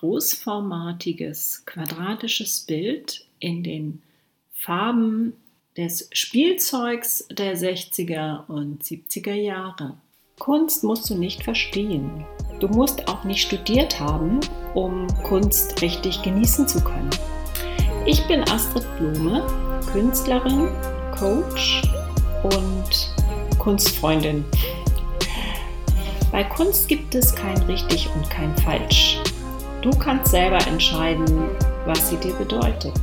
großformatiges, quadratisches Bild in den Farben des Spielzeugs der 60er und 70er Jahre. Kunst musst du nicht verstehen. Du musst auch nicht studiert haben, um Kunst richtig genießen zu können. Ich bin Astrid Blume, Künstlerin, Coach und Kunstfreundin. Bei Kunst gibt es kein richtig und kein falsch. Du kannst selber entscheiden, was sie dir bedeutet.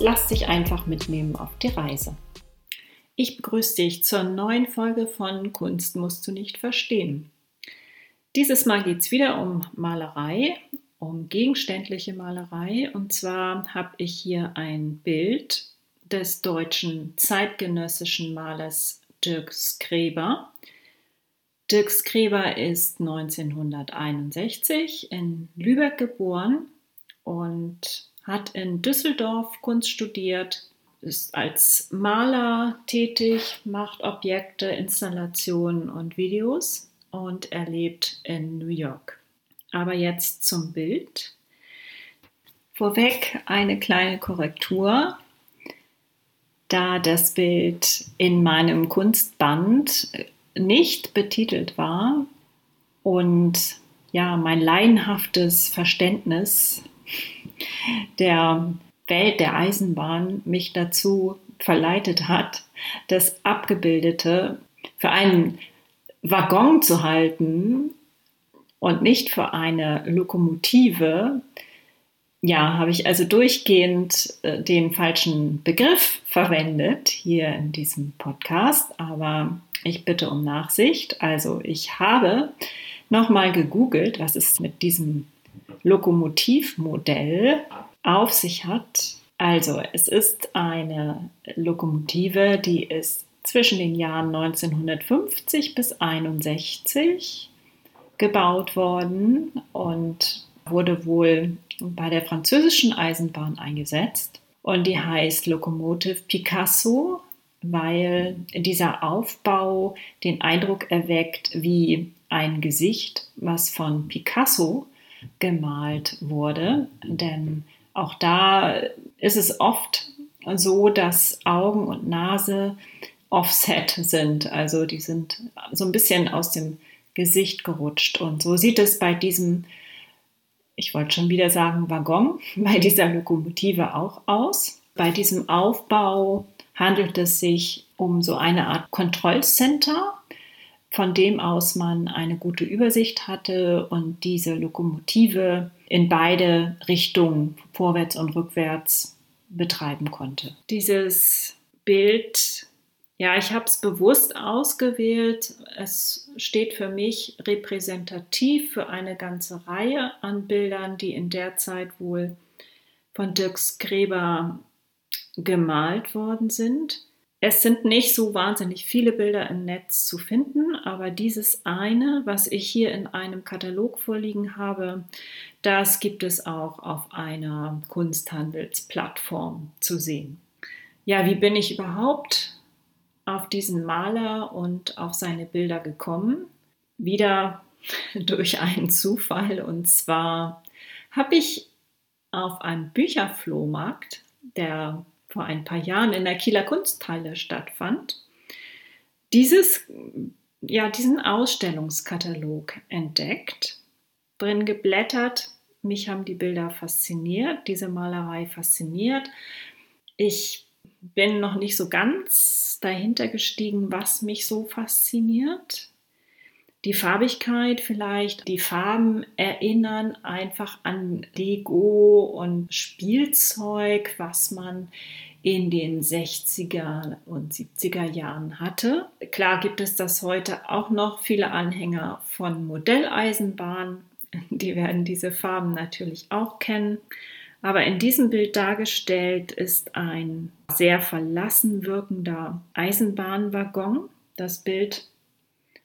Lass dich einfach mitnehmen auf die Reise. Ich begrüße dich zur neuen Folge von Kunst musst du nicht verstehen. Dieses Mal geht es wieder um Malerei, um gegenständliche Malerei. Und zwar habe ich hier ein Bild des deutschen zeitgenössischen Malers Dirk Skreber. Dirk Skreber ist 1961 in Lübeck geboren und hat in Düsseldorf Kunst studiert, ist als Maler tätig, macht Objekte, Installationen und Videos und er lebt in New York. Aber jetzt zum Bild. Vorweg eine kleine Korrektur. Da das Bild in meinem Kunstband nicht betitelt war und ja, mein laienhaftes Verständnis der Welt der Eisenbahn mich dazu verleitet hat, das Abgebildete für einen Waggon zu halten und nicht für eine Lokomotive, ja, habe ich also durchgehend äh, den falschen Begriff verwendet hier in diesem Podcast, aber ich bitte um Nachsicht. Also ich habe nochmal gegoogelt, was es mit diesem Lokomotivmodell auf sich hat. Also es ist eine Lokomotive, die ist zwischen den Jahren 1950 bis 1961 gebaut worden und wurde wohl bei der französischen Eisenbahn eingesetzt. Und die heißt Locomotive Picasso, weil dieser Aufbau den Eindruck erweckt wie ein Gesicht, was von Picasso gemalt wurde. Denn auch da ist es oft so, dass Augen und Nase offset sind. Also die sind so ein bisschen aus dem Gesicht gerutscht. Und so sieht es bei diesem, ich wollte schon wieder sagen, Waggon, bei dieser Lokomotive auch aus. Bei diesem Aufbau handelt es sich um so eine Art Kontrollcenter, von dem aus man eine gute Übersicht hatte und diese Lokomotive in beide Richtungen, vorwärts und rückwärts, betreiben konnte. Dieses Bild, ja, ich habe es bewusst ausgewählt. Es steht für mich repräsentativ für eine ganze Reihe an Bildern, die in der Zeit wohl von Dirks Gräber gemalt worden sind. Es sind nicht so wahnsinnig viele Bilder im Netz zu finden, aber dieses eine, was ich hier in einem Katalog vorliegen habe, das gibt es auch auf einer Kunsthandelsplattform zu sehen. Ja, wie bin ich überhaupt auf diesen Maler und auf seine Bilder gekommen? Wieder durch einen Zufall und zwar habe ich auf einem Bücherflohmarkt, der vor ein paar Jahren in der Kieler Kunsthalle stattfand, dieses, ja, diesen Ausstellungskatalog entdeckt, drin geblättert. Mich haben die Bilder fasziniert, diese Malerei fasziniert. Ich bin noch nicht so ganz dahinter gestiegen, was mich so fasziniert die Farbigkeit vielleicht, die Farben erinnern einfach an Lego und Spielzeug, was man in den 60er und 70er Jahren hatte. Klar gibt es das heute auch noch viele Anhänger von Modelleisenbahnen, die werden diese Farben natürlich auch kennen. Aber in diesem Bild dargestellt ist ein sehr verlassen wirkender Eisenbahnwaggon. Das Bild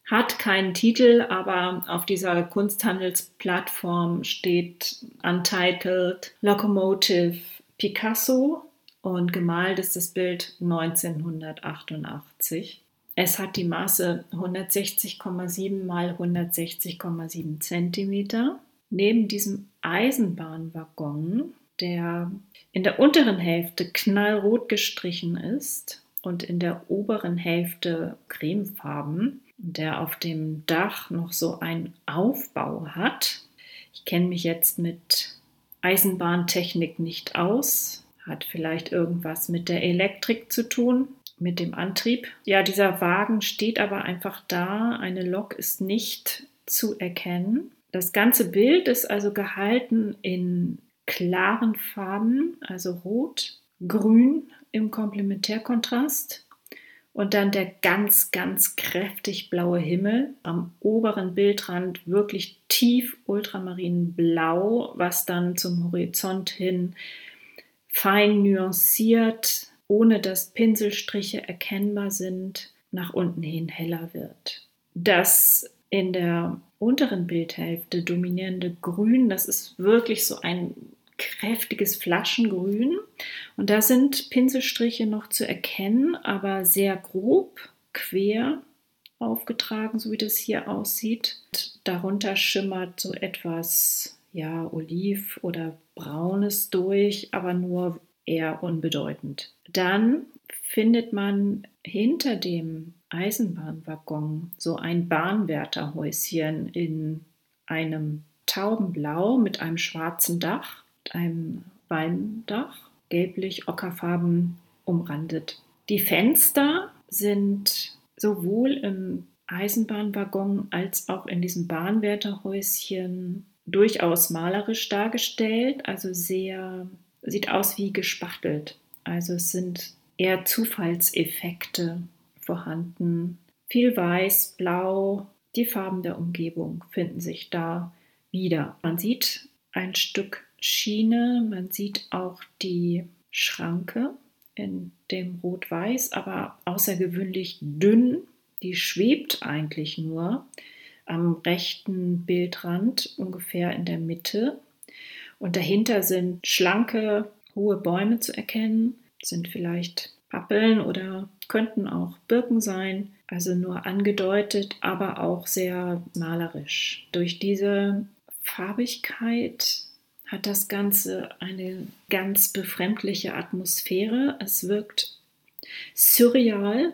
hat keinen Titel, aber auf dieser Kunsthandelsplattform steht Untitled Locomotive Picasso und gemalt ist das Bild 1988. Es hat die Maße 160,7 mal 160,7 cm. neben diesem Eisenbahnwaggon, der in der unteren Hälfte knallrot gestrichen ist und in der oberen Hälfte cremefarben, der auf dem Dach noch so einen Aufbau hat. Ich kenne mich jetzt mit Eisenbahntechnik nicht aus, hat vielleicht irgendwas mit der Elektrik zu tun, mit dem Antrieb. Ja, dieser Wagen steht aber einfach da, eine Lok ist nicht zu erkennen. Das ganze Bild ist also gehalten in klaren Farben, also rot, grün im Komplementärkontrast und dann der ganz, ganz kräftig blaue Himmel. Am oberen Bildrand wirklich tief ultramarinblau, was dann zum Horizont hin fein nuanciert, ohne dass Pinselstriche erkennbar sind, nach unten hin heller wird. Das in der unteren Bildhälfte dominierende Grün, das ist wirklich so ein kräftiges Flaschengrün. Und da sind Pinselstriche noch zu erkennen, aber sehr grob, quer aufgetragen, so wie das hier aussieht. Darunter schimmert so etwas, ja, Oliv oder Braunes durch, aber nur eher unbedeutend. Dann findet man hinter dem Eisenbahnwaggon so ein Bahnwärterhäuschen in einem Taubenblau mit einem schwarzen Dach einem Walmdach, gelblich ockerfarben umrandet. Die Fenster sind sowohl im Eisenbahnwaggon als auch in diesem Bahnwärterhäuschen durchaus malerisch dargestellt, also sehr sieht aus wie gespachtelt. Also es sind eher Zufallseffekte vorhanden. Viel weiß, blau, die Farben der Umgebung finden sich da wieder. Man sieht ein Stück Schiene. Man sieht auch die Schranke in dem Rot-Weiß, aber außergewöhnlich dünn. Die schwebt eigentlich nur am rechten Bildrand, ungefähr in der Mitte. Und dahinter sind schlanke, hohe Bäume zu erkennen, sind vielleicht Pappeln oder könnten auch Birken sein, also nur angedeutet, aber auch sehr malerisch. Durch diese Farbigkeit hat das Ganze eine ganz befremdliche Atmosphäre. Es wirkt surreal,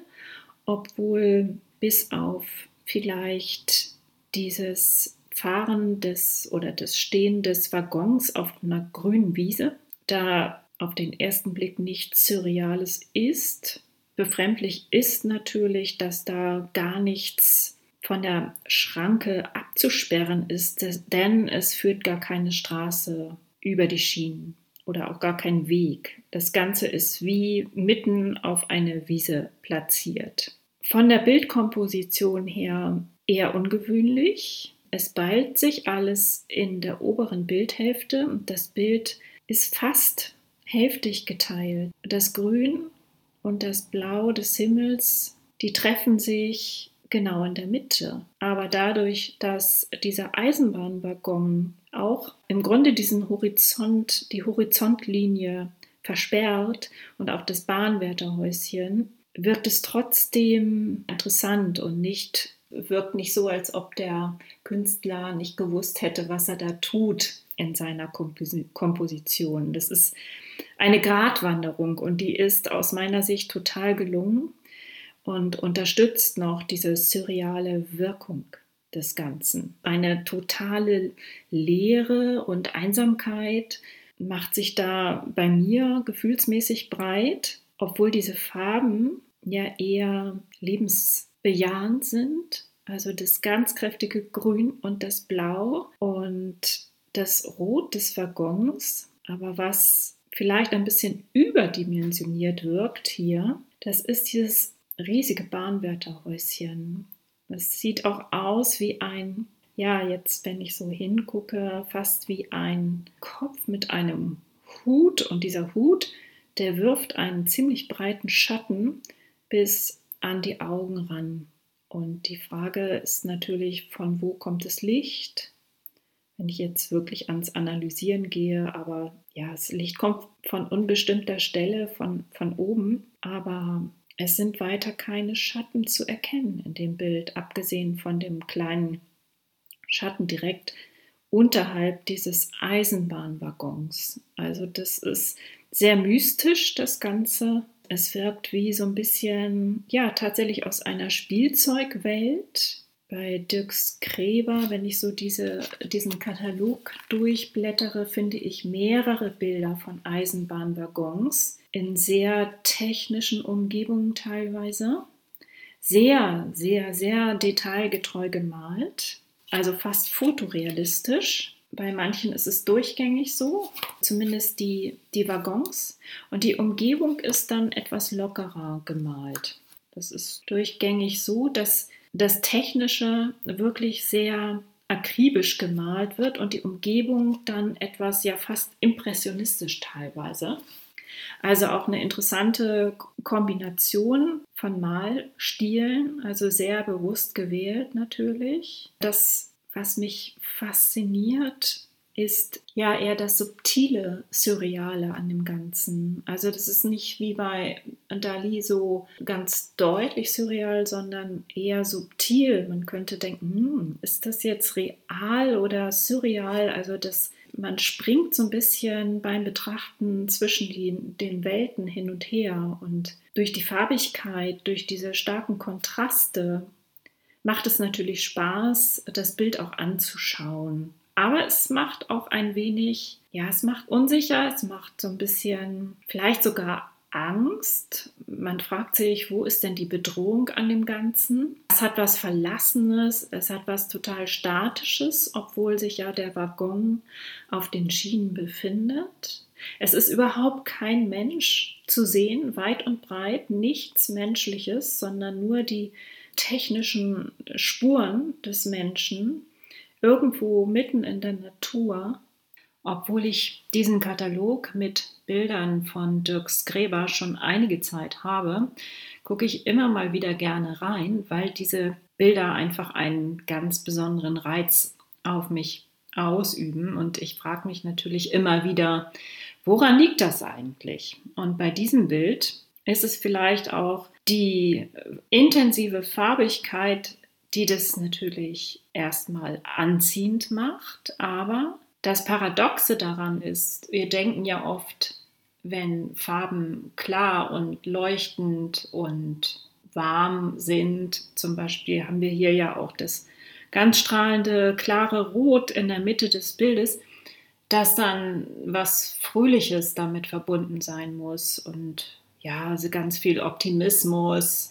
obwohl bis auf vielleicht dieses Fahren des oder das Stehen des Waggons auf einer grünen Wiese, da auf den ersten Blick nichts Surreales ist. Befremdlich ist natürlich, dass da gar nichts von der Schranke abzusperren ist, denn es führt gar keine Straße über die Schienen oder auch gar kein Weg. Das Ganze ist wie mitten auf eine Wiese platziert. Von der Bildkomposition her eher ungewöhnlich. Es ballt sich alles in der oberen Bildhälfte und das Bild ist fast hälftig geteilt. Das Grün und das Blau des Himmels, die treffen sich genau in der Mitte. Aber dadurch, dass dieser Eisenbahnwaggon auch im Grunde diesen Horizont, die Horizontlinie versperrt und auch das Bahnwärterhäuschen, wirkt es trotzdem interessant und nicht wirkt nicht so, als ob der Künstler nicht gewusst hätte, was er da tut in seiner Komposition. Das ist eine Gratwanderung und die ist aus meiner Sicht total gelungen und unterstützt noch diese surreale Wirkung des Ganzen. Eine totale Leere und Einsamkeit macht sich da bei mir gefühlsmäßig breit, obwohl diese Farben ja eher lebensbejahend sind. Also das ganz kräftige Grün und das Blau und das Rot des Waggons. Aber was vielleicht ein bisschen überdimensioniert wirkt hier, das ist dieses riesige Bahnwärterhäuschen. Es sieht auch aus wie ein, ja, jetzt, wenn ich so hingucke, fast wie ein Kopf mit einem Hut. Und dieser Hut, der wirft einen ziemlich breiten Schatten bis an die Augen ran. Und die Frage ist natürlich, von wo kommt das Licht? Wenn ich jetzt wirklich ans Analysieren gehe, aber ja, das Licht kommt von unbestimmter Stelle, von, von oben, aber es sind weiter keine Schatten zu erkennen in dem Bild, abgesehen von dem kleinen Schatten direkt unterhalb dieses Eisenbahnwaggons. Also das ist sehr mystisch, das Ganze. Es wirkt wie so ein bisschen, ja, tatsächlich aus einer Spielzeugwelt. Bei Dirks Gräber, wenn ich so diese, diesen Katalog durchblättere, finde ich mehrere Bilder von Eisenbahnwaggons in sehr technischen Umgebungen teilweise. Sehr, sehr, sehr detailgetreu gemalt, also fast fotorealistisch. Bei manchen ist es durchgängig so, zumindest die, die Waggons. Und die Umgebung ist dann etwas lockerer gemalt. Das ist durchgängig so, dass das Technische wirklich sehr akribisch gemalt wird und die Umgebung dann etwas ja fast impressionistisch teilweise. Also auch eine interessante Kombination von Malstilen, also sehr bewusst gewählt natürlich. Das, was mich fasziniert, ist ja eher das subtile, surreale an dem Ganzen. Also das ist nicht wie bei Dali so ganz deutlich surreal, sondern eher subtil. Man könnte denken, hm, ist das jetzt real oder surreal? Also das man springt so ein bisschen beim Betrachten zwischen die, den Welten hin und her und durch die Farbigkeit, durch diese starken Kontraste macht es natürlich Spaß, das Bild auch anzuschauen. Aber es macht auch ein wenig, ja, es macht unsicher, es macht so ein bisschen, vielleicht sogar Angst. Man fragt sich, wo ist denn die Bedrohung an dem Ganzen? Es hat was Verlassenes, es hat was total Statisches, obwohl sich ja der Waggon auf den Schienen befindet. Es ist überhaupt kein Mensch zu sehen, weit und breit, nichts Menschliches, sondern nur die technischen Spuren des Menschen irgendwo mitten in der Natur. Obwohl ich diesen Katalog mit Bildern von Dirks Gräber schon einige Zeit habe, gucke ich immer mal wieder gerne rein, weil diese Bilder einfach einen ganz besonderen Reiz auf mich ausüben. Und ich frage mich natürlich immer wieder, woran liegt das eigentlich? Und bei diesem Bild ist es vielleicht auch die intensive Farbigkeit, die das natürlich erstmal anziehend macht, aber das Paradoxe daran ist, wir denken ja oft, wenn Farben klar und leuchtend und warm sind, zum Beispiel haben wir hier ja auch das ganz strahlende, klare Rot in der Mitte des Bildes, dass dann was Fröhliches damit verbunden sein muss und ja, also ganz viel Optimismus,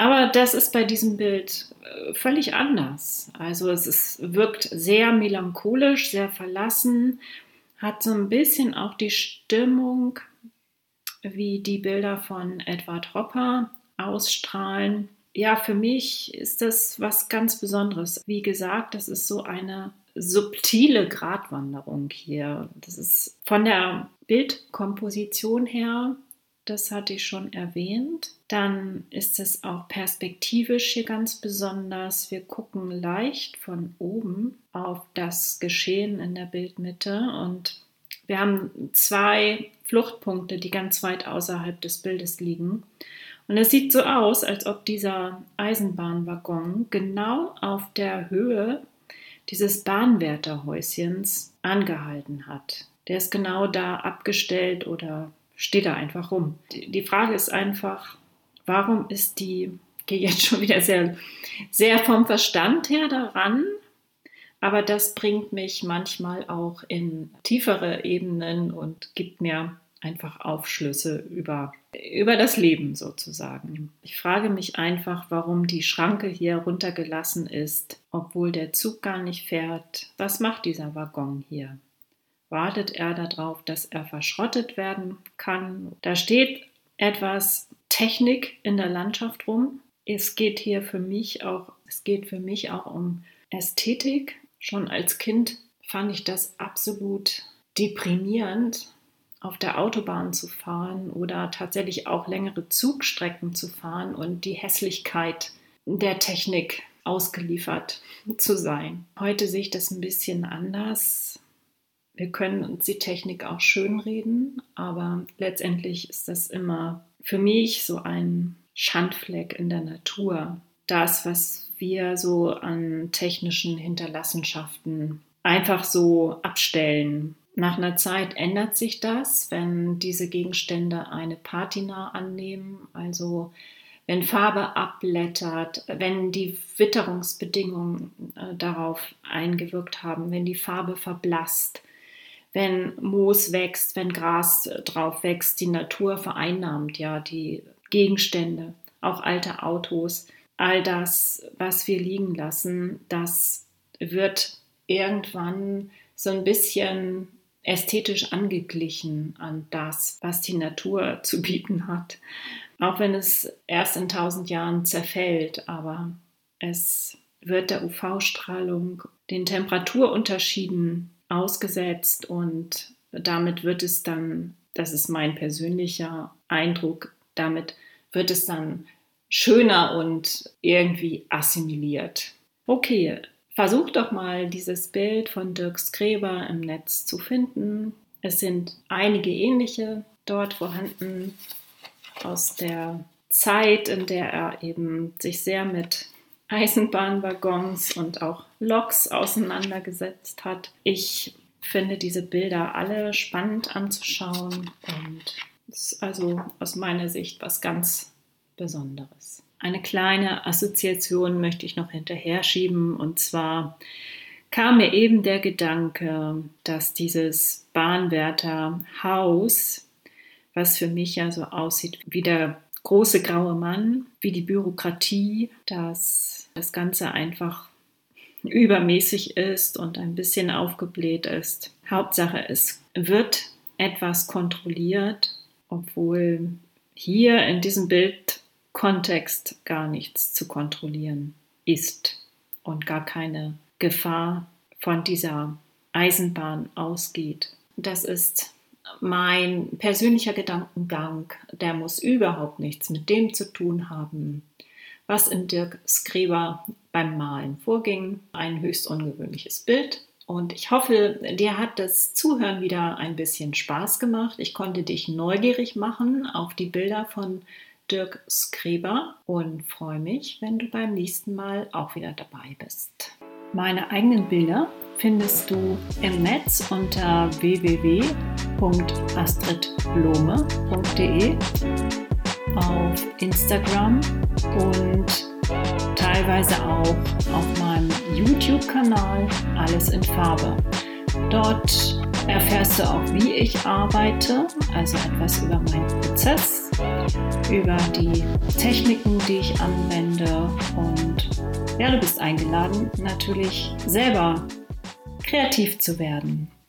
aber das ist bei diesem Bild äh, völlig anders. Also es ist, wirkt sehr melancholisch, sehr verlassen, hat so ein bisschen auch die Stimmung, wie die Bilder von Edward Hopper ausstrahlen. Ja, für mich ist das was ganz Besonderes. Wie gesagt, das ist so eine subtile Gratwanderung hier. Das ist von der Bildkomposition her das hatte ich schon erwähnt. Dann ist es auch perspektivisch hier ganz besonders. Wir gucken leicht von oben auf das Geschehen in der Bildmitte und wir haben zwei Fluchtpunkte, die ganz weit außerhalb des Bildes liegen. Und es sieht so aus, als ob dieser Eisenbahnwaggon genau auf der Höhe dieses Bahnwärterhäuschens angehalten hat. Der ist genau da abgestellt oder steht da einfach rum. Die Frage ist einfach, warum ist die, ich gehe jetzt schon wieder sehr, sehr vom Verstand her daran, aber das bringt mich manchmal auch in tiefere Ebenen und gibt mir einfach Aufschlüsse über, über das Leben sozusagen. Ich frage mich einfach, warum die Schranke hier runtergelassen ist, obwohl der Zug gar nicht fährt. Was macht dieser Waggon hier? Wartet er darauf, dass er verschrottet werden kann. Da steht etwas Technik in der Landschaft rum. Es geht hier für mich auch, es geht für mich auch um Ästhetik. Schon als Kind fand ich das absolut deprimierend, auf der Autobahn zu fahren oder tatsächlich auch längere Zugstrecken zu fahren und die Hässlichkeit der Technik ausgeliefert zu sein. Heute sehe ich das ein bisschen anders. Wir können uns die Technik auch schönreden, aber letztendlich ist das immer für mich so ein Schandfleck in der Natur. Das, was wir so an technischen Hinterlassenschaften einfach so abstellen. Nach einer Zeit ändert sich das, wenn diese Gegenstände eine Patina annehmen, also wenn Farbe abblättert, wenn die Witterungsbedingungen äh, darauf eingewirkt haben, wenn die Farbe verblasst, wenn Moos wächst, wenn Gras drauf wächst, die Natur vereinnahmt ja die Gegenstände, auch alte Autos, all das, was wir liegen lassen, das wird irgendwann so ein bisschen ästhetisch angeglichen an das, was die Natur zu bieten hat. Auch wenn es erst in tausend Jahren zerfällt, aber es wird der UV-Strahlung, den Temperaturunterschieden ausgesetzt und damit wird es dann, das ist mein persönlicher Eindruck, damit wird es dann schöner und irgendwie assimiliert. Okay, versuch doch mal dieses Bild von Dirk Skreber im Netz zu finden. Es sind einige ähnliche dort vorhanden aus der Zeit, in der er eben sich sehr mit Eisenbahnwaggons und auch Loks auseinandergesetzt hat. Ich finde diese Bilder alle spannend anzuschauen und ist also aus meiner Sicht was ganz Besonderes. Eine kleine Assoziation möchte ich noch hinterher schieben und zwar kam mir eben der Gedanke, dass dieses Bahnwärterhaus, was für mich ja so aussieht wie der große graue Mann, wie die Bürokratie, dass das Ganze einfach übermäßig ist und ein bisschen aufgebläht ist. Hauptsache, es wird etwas kontrolliert, obwohl hier in diesem Bildkontext gar nichts zu kontrollieren ist und gar keine Gefahr von dieser Eisenbahn ausgeht. Das ist mein persönlicher Gedankengang, der muss überhaupt nichts mit dem zu tun haben, was in Dirk Skreber beim Malen vorging. Ein höchst ungewöhnliches Bild. Und ich hoffe, dir hat das Zuhören wieder ein bisschen Spaß gemacht. Ich konnte dich neugierig machen auf die Bilder von Dirk Skreber und freue mich, wenn du beim nächsten Mal auch wieder dabei bist. Meine eigenen Bilder findest du im Netz unter www.astridblome.de, auf Instagram und teilweise auch auf meinem YouTube-Kanal Alles in Farbe. Dort erfährst du auch, wie ich arbeite, also etwas über meinen Prozess, über die Techniken, die ich anwende und ja, du bist eingeladen, natürlich selber kreativ zu werden.